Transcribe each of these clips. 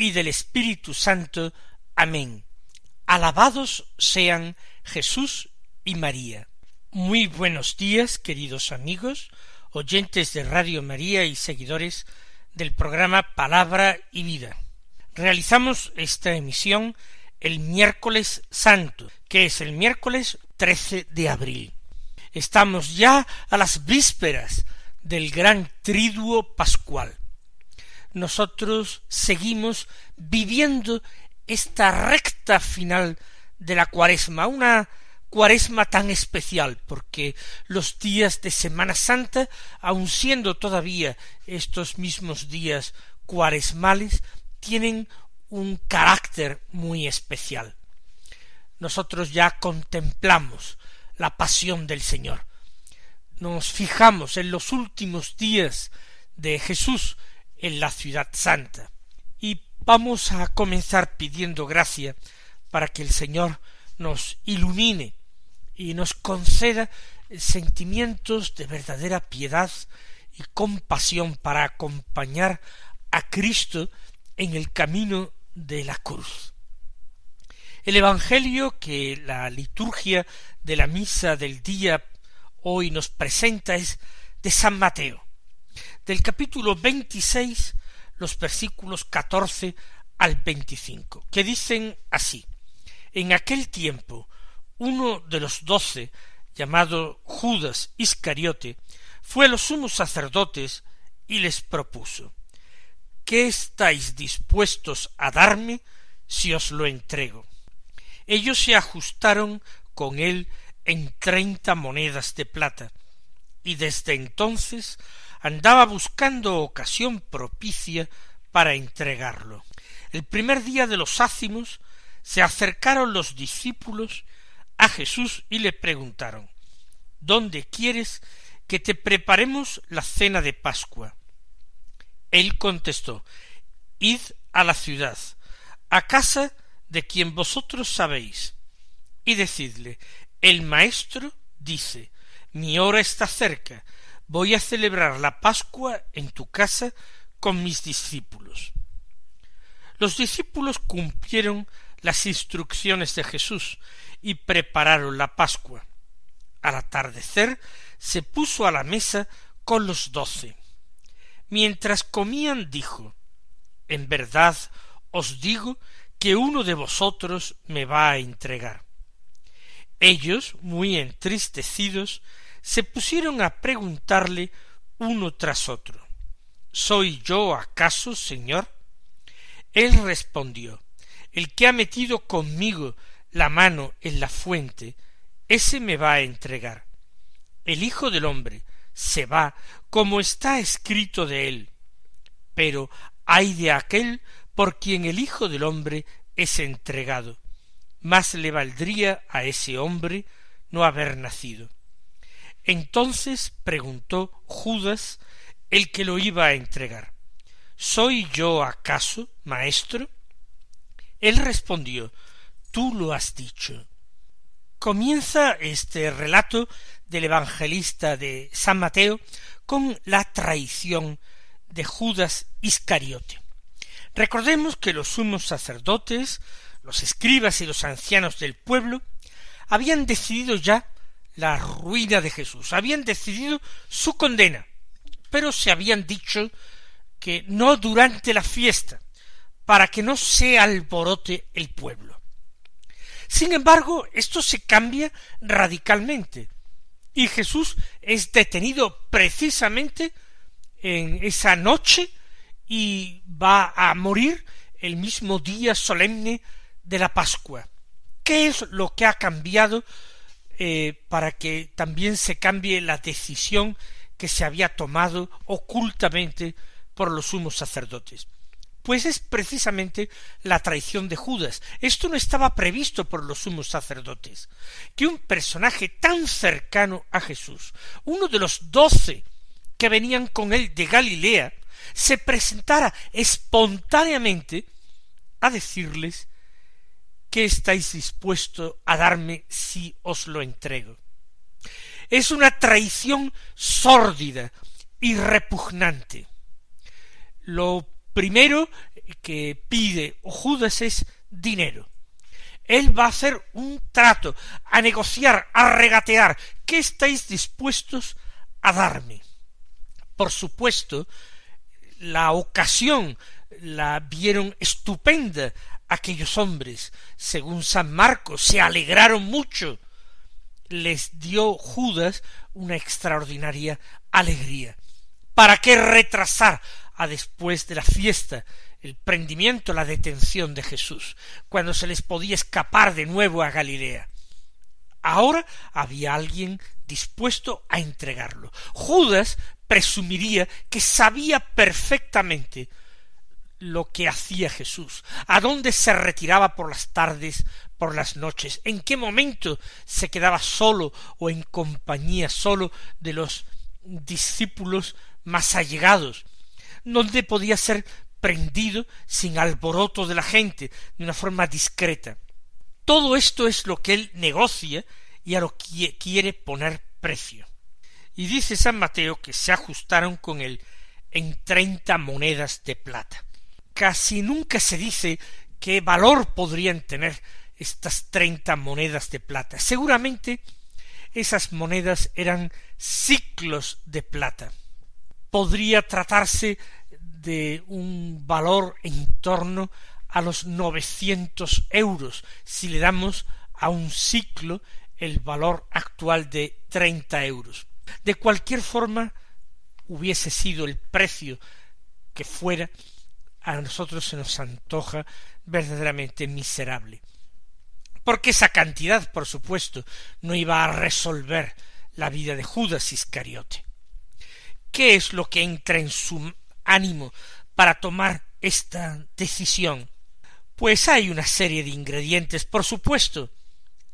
y del Espíritu Santo. Amén. Alabados sean Jesús y María. Muy buenos días, queridos amigos, oyentes de Radio María y seguidores del programa Palabra y Vida. Realizamos esta emisión el miércoles santo, que es el miércoles 13 de abril. Estamos ya a las vísperas del gran triduo pascual nosotros seguimos viviendo esta recta final de la cuaresma, una cuaresma tan especial, porque los días de Semana Santa, aun siendo todavía estos mismos días cuaresmales, tienen un carácter muy especial. Nosotros ya contemplamos la pasión del Señor. Nos fijamos en los últimos días de Jesús, en la ciudad santa. Y vamos a comenzar pidiendo gracia para que el Señor nos ilumine y nos conceda sentimientos de verdadera piedad y compasión para acompañar a Cristo en el camino de la cruz. El Evangelio que la liturgia de la misa del día hoy nos presenta es de San Mateo, del capítulo 26, los versículos 14 al 25, que dicen así, En aquel tiempo, uno de los doce, llamado Judas Iscariote, fue a los sumos sacerdotes y les propuso, ¿qué estáis dispuestos a darme si os lo entrego? Ellos se ajustaron con él en treinta monedas de plata, y desde entonces andaba buscando ocasión propicia para entregarlo. El primer día de los ácimos se acercaron los discípulos a Jesús y le preguntaron ¿Dónde quieres que te preparemos la cena de Pascua? Él contestó Id a la ciudad, a casa de quien vosotros sabéis, y decidle El maestro dice Mi hora está cerca, voy a celebrar la Pascua en tu casa con mis discípulos. Los discípulos cumplieron las instrucciones de Jesús y prepararon la Pascua. Al atardecer se puso a la mesa con los doce. Mientras comían dijo En verdad os digo que uno de vosotros me va a entregar. Ellos, muy entristecidos, se pusieron a preguntarle uno tras otro ¿Soy yo acaso, Señor? Él respondió El que ha metido conmigo la mano en la fuente, ese me va a entregar. El Hijo del hombre se va como está escrito de él. Pero hay de aquel por quien el Hijo del hombre es entregado. Más le valdría a ese hombre no haber nacido. Entonces preguntó Judas, el que lo iba a entregar, ¿Soy yo acaso, maestro? Él respondió, Tú lo has dicho. Comienza este relato del evangelista de San Mateo con la traición de Judas Iscariote. Recordemos que los sumos sacerdotes, los escribas y los ancianos del pueblo habían decidido ya la ruina de Jesús, habían decidido su condena, pero se habían dicho que no durante la fiesta, para que no se alborote el pueblo. Sin embargo, esto se cambia radicalmente, y Jesús es detenido precisamente en esa noche y va a morir el mismo día solemne de la Pascua. ¿Qué es lo que ha cambiado eh, para que también se cambie la decisión que se había tomado ocultamente por los sumos sacerdotes. Pues es precisamente la traición de Judas. Esto no estaba previsto por los sumos sacerdotes. Que un personaje tan cercano a Jesús, uno de los doce que venían con él de Galilea, se presentara espontáneamente a decirles ¿Qué estáis dispuesto a darme si os lo entrego? Es una traición sórdida y repugnante. Lo primero que pide Judas es dinero. Él va a hacer un trato, a negociar, a regatear. ¿Qué estáis dispuestos a darme? Por supuesto, la ocasión la vieron estupenda aquellos hombres, según San Marcos, se alegraron mucho. Les dio Judas una extraordinaria alegría. ¿Para qué retrasar a después de la fiesta el prendimiento, la detención de Jesús, cuando se les podía escapar de nuevo a Galilea? Ahora había alguien dispuesto a entregarlo. Judas presumiría que sabía perfectamente lo que hacía Jesús, a dónde se retiraba por las tardes, por las noches, en qué momento se quedaba solo o en compañía solo de los discípulos más allegados, donde podía ser prendido sin alboroto de la gente, de una forma discreta. Todo esto es lo que él negocia y a lo que quiere poner precio. Y dice San Mateo que se ajustaron con él en treinta monedas de plata casi nunca se dice qué valor podrían tener estas treinta monedas de plata. Seguramente esas monedas eran ciclos de plata. Podría tratarse de un valor en torno a los novecientos euros si le damos a un ciclo el valor actual de treinta euros. De cualquier forma hubiese sido el precio que fuera, a nosotros se nos antoja verdaderamente miserable. Porque esa cantidad, por supuesto, no iba a resolver la vida de Judas Iscariote. ¿Qué es lo que entra en su ánimo para tomar esta decisión? Pues hay una serie de ingredientes, por supuesto.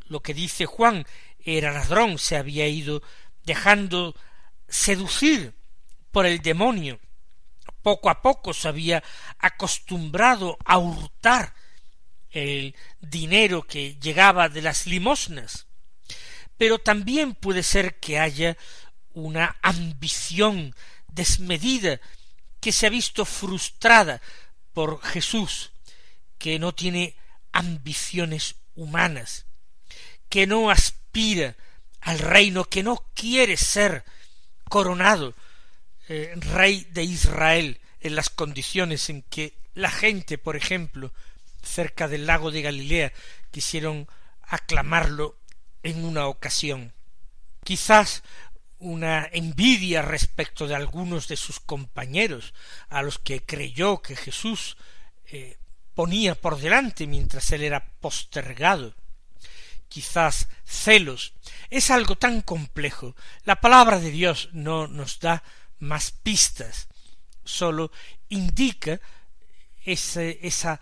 Lo que dice Juan era ladrón, se había ido dejando seducir por el demonio poco a poco se había acostumbrado a hurtar el dinero que llegaba de las limosnas. Pero también puede ser que haya una ambición desmedida que se ha visto frustrada por Jesús, que no tiene ambiciones humanas, que no aspira al reino, que no quiere ser coronado, eh, rey de Israel en las condiciones en que la gente, por ejemplo, cerca del lago de Galilea, quisieron aclamarlo en una ocasión. Quizás una envidia respecto de algunos de sus compañeros, a los que creyó que Jesús eh, ponía por delante mientras él era postergado. Quizás celos. Es algo tan complejo. La palabra de Dios no nos da más pistas, sólo indica esa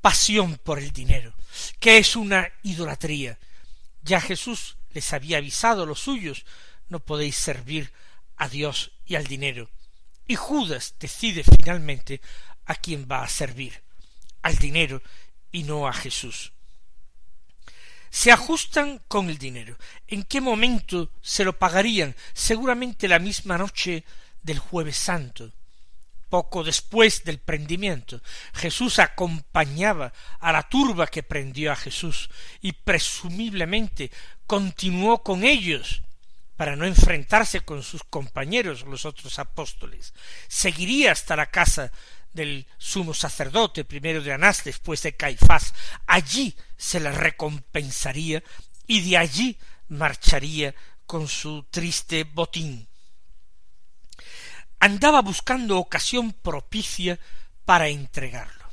pasión por el dinero, que es una idolatría. Ya Jesús les había avisado a los suyos, no podéis servir a Dios y al dinero. Y Judas decide finalmente a quién va a servir, al dinero y no a Jesús se ajustan con el dinero. ¿En qué momento se lo pagarían? Seguramente la misma noche del jueves santo. Poco después del prendimiento, Jesús acompañaba a la turba que prendió a Jesús y presumiblemente continuó con ellos para no enfrentarse con sus compañeros los otros apóstoles. Seguiría hasta la casa del sumo sacerdote, primero de Anás, después de Caifás. Allí se le recompensaría y de allí marcharía con su triste botín. Andaba buscando ocasión propicia para entregarlo.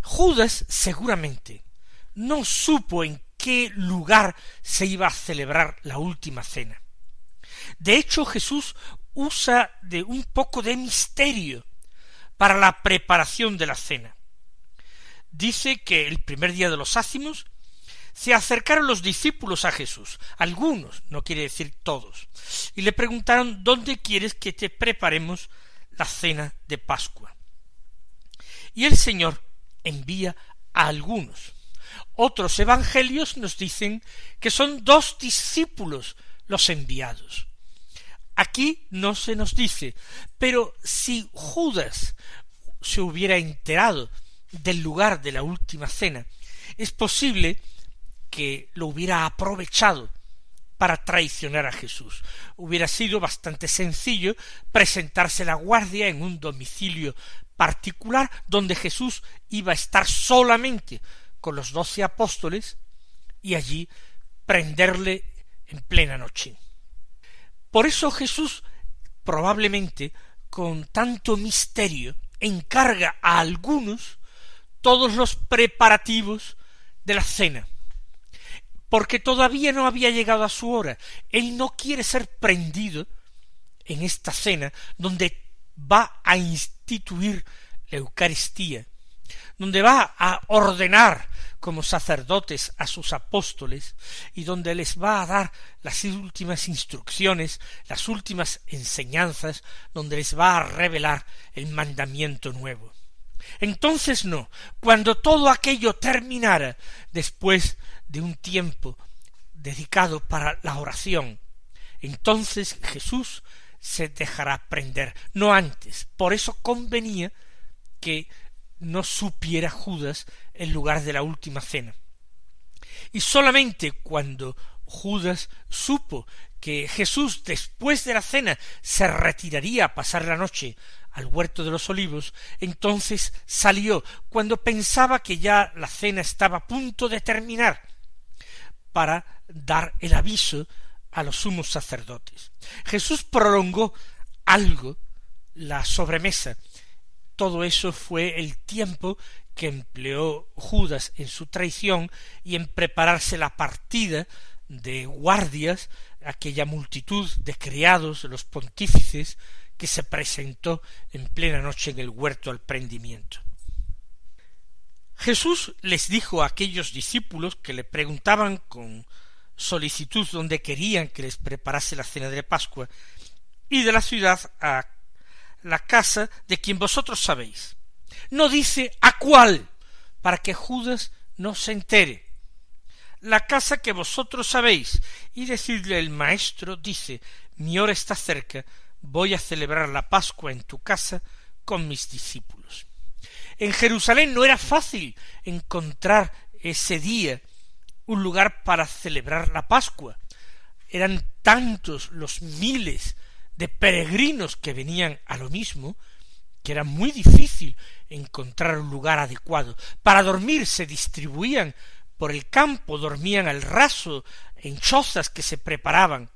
Judas seguramente no supo en qué lugar se iba a celebrar la última cena. De hecho, Jesús usa de un poco de misterio para la preparación de la cena. Dice que el primer día de los ácimos se acercaron los discípulos a Jesús, algunos, no quiere decir todos, y le preguntaron ¿dónde quieres que te preparemos la cena de Pascua? Y el Señor envía a algunos. Otros evangelios nos dicen que son dos discípulos los enviados. Aquí no se nos dice, pero si Judas se hubiera enterado del lugar de la última cena, es posible que lo hubiera aprovechado para traicionar a Jesús. Hubiera sido bastante sencillo presentarse la guardia en un domicilio particular donde Jesús iba a estar solamente con los doce apóstoles y allí prenderle en plena noche. Por eso Jesús probablemente con tanto misterio encarga a algunos todos los preparativos de la cena, porque todavía no había llegado a su hora. Él no quiere ser prendido en esta cena donde va a instituir la Eucaristía, donde va a ordenar como sacerdotes a sus apóstoles y donde les va a dar las últimas instrucciones, las últimas enseñanzas, donde les va a revelar el mandamiento nuevo. Entonces no, cuando todo aquello terminara, después de un tiempo dedicado para la oración, entonces Jesús se dejará prender, no antes. Por eso convenía que no supiera Judas el lugar de la última cena. Y solamente cuando Judas supo que Jesús después de la cena se retiraría a pasar la noche al huerto de los olivos, entonces salió cuando pensaba que ya la cena estaba a punto de terminar para dar el aviso a los sumos sacerdotes. Jesús prolongó algo la sobremesa. Todo eso fue el tiempo que empleó Judas en su traición y en prepararse la partida de guardias, aquella multitud de criados, los pontífices, que se presentó en plena noche en el huerto al prendimiento. Jesús les dijo a aquellos discípulos que le preguntaban con solicitud donde querían que les preparase la cena de Pascua, y de la ciudad a la casa de quien vosotros sabéis. No dice a cuál, para que Judas no se entere. La casa que vosotros sabéis, y decirle el maestro dice, mi hora está cerca, voy a celebrar la Pascua en tu casa con mis discípulos. En Jerusalén no era fácil encontrar ese día un lugar para celebrar la Pascua. Eran tantos los miles de peregrinos que venían a lo mismo que era muy difícil encontrar un lugar adecuado. Para dormir se distribuían por el campo, dormían al raso, en chozas que se preparaban.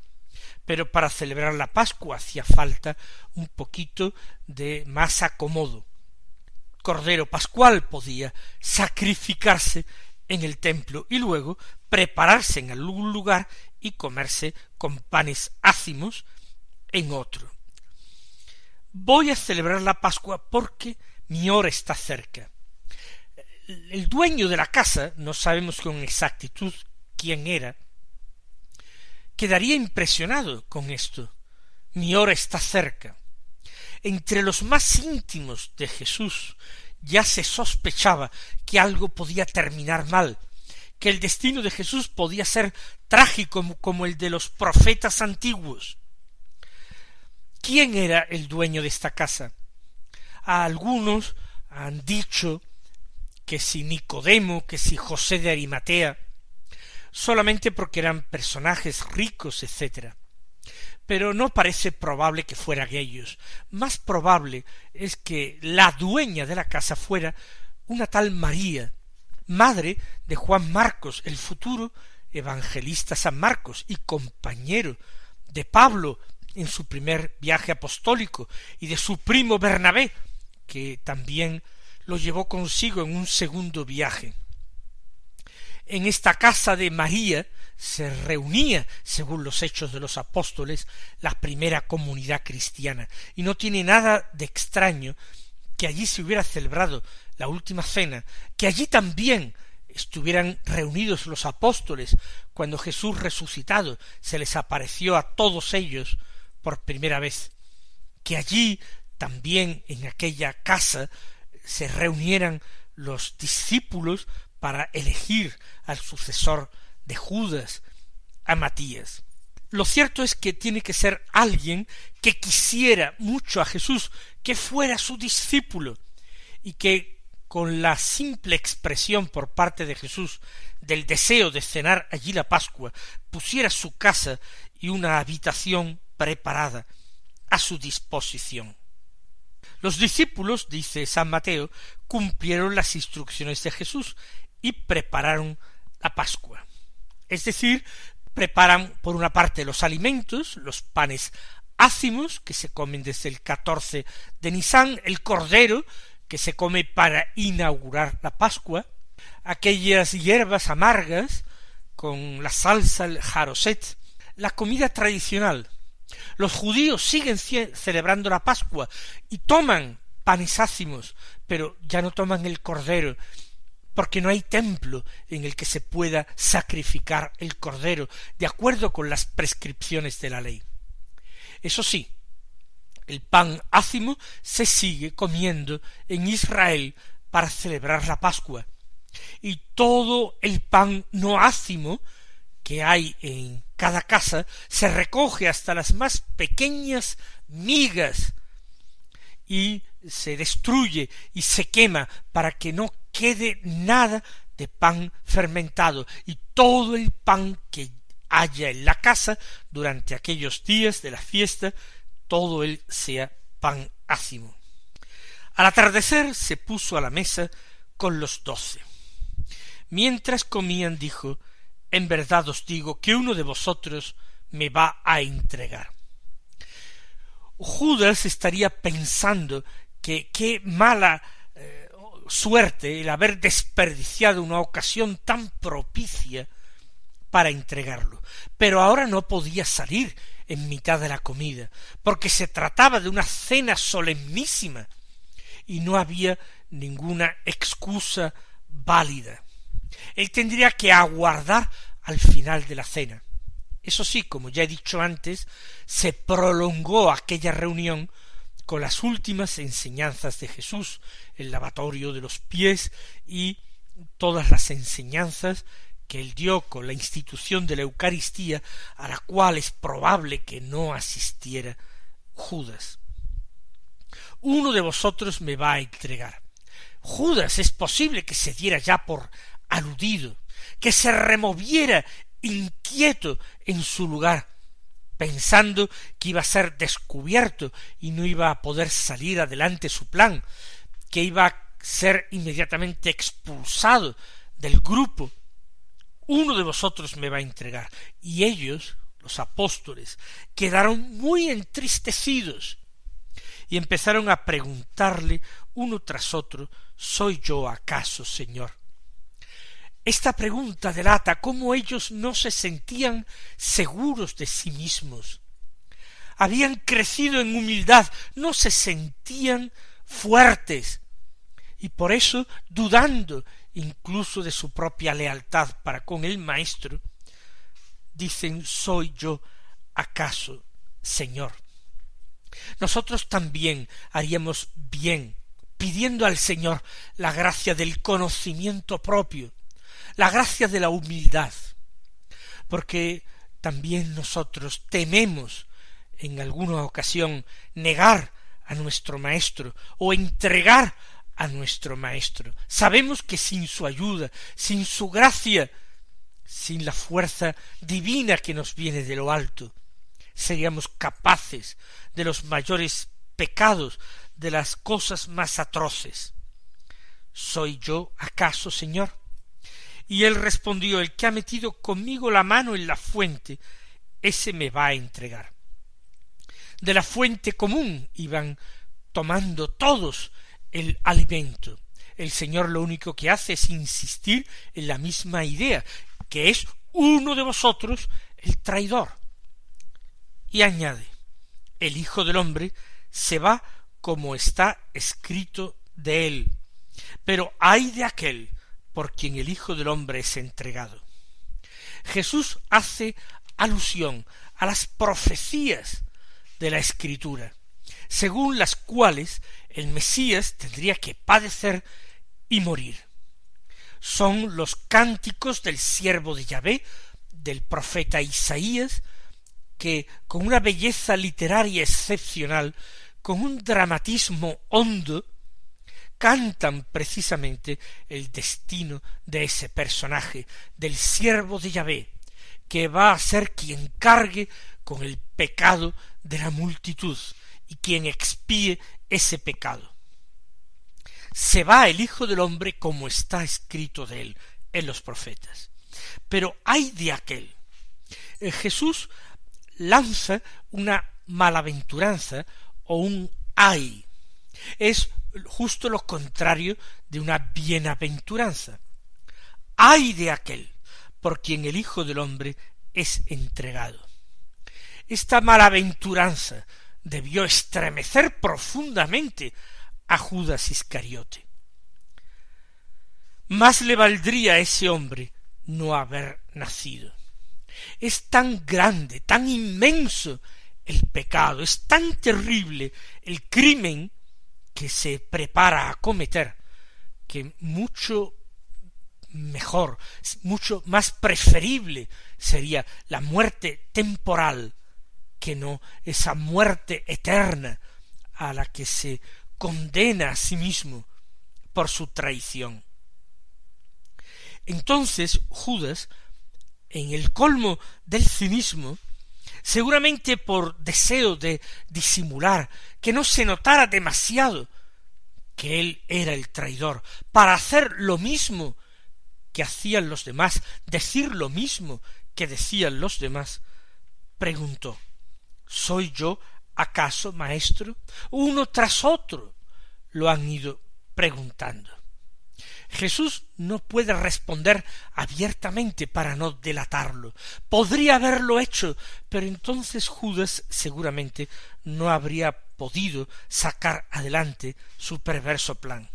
Pero para celebrar la Pascua hacía falta un poquito de más acomodo. Cordero Pascual podía sacrificarse en el templo y luego prepararse en algún lugar y comerse con panes ácimos en otro. Voy a celebrar la Pascua porque mi hora está cerca. El dueño de la casa, no sabemos con exactitud quién era, quedaría impresionado con esto. Mi hora está cerca. Entre los más íntimos de Jesús ya se sospechaba que algo podía terminar mal, que el destino de Jesús podía ser trágico como el de los profetas antiguos. ¿Quién era el dueño de esta casa? A algunos han dicho que si Nicodemo, que si José de Arimatea, solamente porque eran personajes ricos, etc pero no parece probable que fueran ellos. Más probable es que la dueña de la casa fuera una tal María, madre de Juan Marcos, el futuro evangelista San Marcos y compañero de Pablo en su primer viaje apostólico y de su primo Bernabé, que también lo llevó consigo en un segundo viaje. En esta casa de María se reunía, según los hechos de los apóstoles, la primera comunidad cristiana, y no tiene nada de extraño que allí se hubiera celebrado la última cena, que allí también estuvieran reunidos los apóstoles cuando Jesús resucitado se les apareció a todos ellos por primera vez, que allí también en aquella casa se reunieran los discípulos para elegir al sucesor de Judas, a Matías. Lo cierto es que tiene que ser alguien que quisiera mucho a Jesús, que fuera su discípulo, y que con la simple expresión por parte de Jesús del deseo de cenar allí la Pascua, pusiera su casa y una habitación preparada a su disposición. Los discípulos, dice San Mateo, cumplieron las instrucciones de Jesús y prepararon la Pascua. Es decir, preparan por una parte los alimentos, los panes ácimos, que se comen desde el catorce de Nisan, el cordero, que se come para inaugurar la Pascua, aquellas hierbas amargas, con la salsa, el jaroset, la comida tradicional. Los judíos siguen celebrando la Pascua y toman panes ácimos, pero ya no toman el cordero, porque no hay templo en el que se pueda sacrificar el cordero de acuerdo con las prescripciones de la ley. Eso sí, el pan ácimo se sigue comiendo en Israel para celebrar la Pascua, y todo el pan no ácimo que hay en cada casa se recoge hasta las más pequeñas migas y se destruye y se quema para que no quede nada de pan fermentado y todo el pan que haya en la casa durante aquellos días de la fiesta, todo él sea pan ácimo. Al atardecer se puso a la mesa con los doce. Mientras comían dijo, En verdad os digo que uno de vosotros me va a entregar. Judas estaría pensando que qué mala suerte el haber desperdiciado una ocasión tan propicia para entregarlo. Pero ahora no podía salir en mitad de la comida, porque se trataba de una cena solemnísima y no había ninguna excusa válida. Él tendría que aguardar al final de la cena. Eso sí, como ya he dicho antes, se prolongó aquella reunión con las últimas enseñanzas de Jesús, el lavatorio de los pies y todas las enseñanzas que él dio con la institución de la Eucaristía, a la cual es probable que no asistiera Judas. Uno de vosotros me va a entregar. Judas es posible que se diera ya por aludido, que se removiera inquieto en su lugar, pensando que iba a ser descubierto y no iba a poder salir adelante su plan, que iba a ser inmediatamente expulsado del grupo. Uno de vosotros me va a entregar. Y ellos, los apóstoles, quedaron muy entristecidos y empezaron a preguntarle uno tras otro ¿Soy yo acaso, Señor? Esta pregunta delata cómo ellos no se sentían seguros de sí mismos. Habían crecido en humildad, no se sentían fuertes, y por eso, dudando incluso de su propia lealtad para con el Maestro, dicen ¿Soy yo acaso, Señor? Nosotros también haríamos bien pidiendo al Señor la gracia del conocimiento propio, la gracia de la humildad, porque también nosotros tememos en alguna ocasión negar a nuestro Maestro o entregar a nuestro Maestro. Sabemos que sin su ayuda, sin su gracia, sin la fuerza divina que nos viene de lo alto, seríamos capaces de los mayores pecados, de las cosas más atroces. ¿Soy yo acaso, Señor? Y él respondió El que ha metido conmigo la mano en la fuente, ese me va a entregar. De la fuente común iban tomando todos el alimento. El Señor lo único que hace es insistir en la misma idea, que es uno de vosotros el traidor. Y añade, el Hijo del hombre se va como está escrito de él. Pero hay de aquel por quien el Hijo del Hombre es entregado. Jesús hace alusión a las profecías de la Escritura, según las cuales el Mesías tendría que padecer y morir. Son los cánticos del siervo de Yahvé, del profeta Isaías, que con una belleza literaria excepcional, con un dramatismo hondo, cantan precisamente el destino de ese personaje, del siervo de Yahvé, que va a ser quien cargue con el pecado de la multitud y quien expíe ese pecado. Se va el Hijo del Hombre como está escrito de él en los profetas. Pero hay de aquel. Eh, Jesús lanza una malaventuranza o un ay. Es justo lo contrario de una bienaventuranza. Ay de aquel por quien el Hijo del Hombre es entregado. Esta malaventuranza debió estremecer profundamente a Judas Iscariote. Más le valdría a ese hombre no haber nacido. Es tan grande, tan inmenso el pecado, es tan terrible el crimen que se prepara a cometer, que mucho mejor, mucho más preferible sería la muerte temporal que no esa muerte eterna a la que se condena a sí mismo por su traición. Entonces Judas, en el colmo del cinismo, seguramente por deseo de disimular, que no se notara demasiado que él era el traidor, para hacer lo mismo que hacían los demás, decir lo mismo que decían los demás, preguntó ¿Soy yo acaso maestro? Uno tras otro lo han ido preguntando. Jesús no puede responder abiertamente para no delatarlo. Podría haberlo hecho, pero entonces Judas seguramente no habría podido sacar adelante su perverso plan.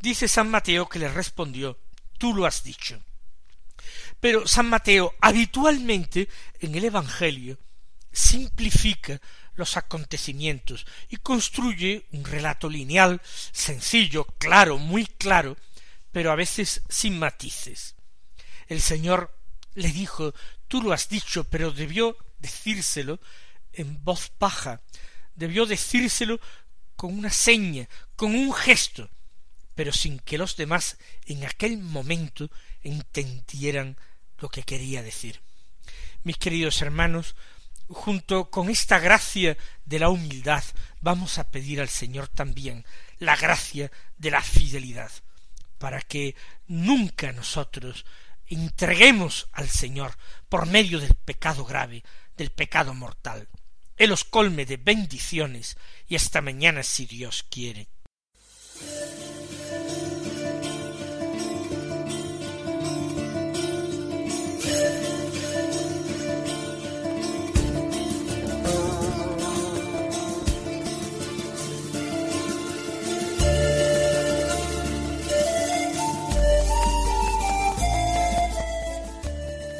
Dice San Mateo que le respondió Tú lo has dicho. Pero San Mateo habitualmente en el Evangelio simplifica los acontecimientos y construye un relato lineal, sencillo, claro, muy claro, pero a veces sin matices. El Señor le dijo tú lo has dicho, pero debió decírselo en voz baja, debió decírselo con una seña, con un gesto, pero sin que los demás en aquel momento entendieran lo que quería decir. Mis queridos hermanos, junto con esta gracia de la humildad, vamos a pedir al Señor también la gracia de la fidelidad, para que nunca nosotros entreguemos al Señor por medio del pecado grave, del pecado mortal. Él os colme de bendiciones y hasta mañana si Dios quiere.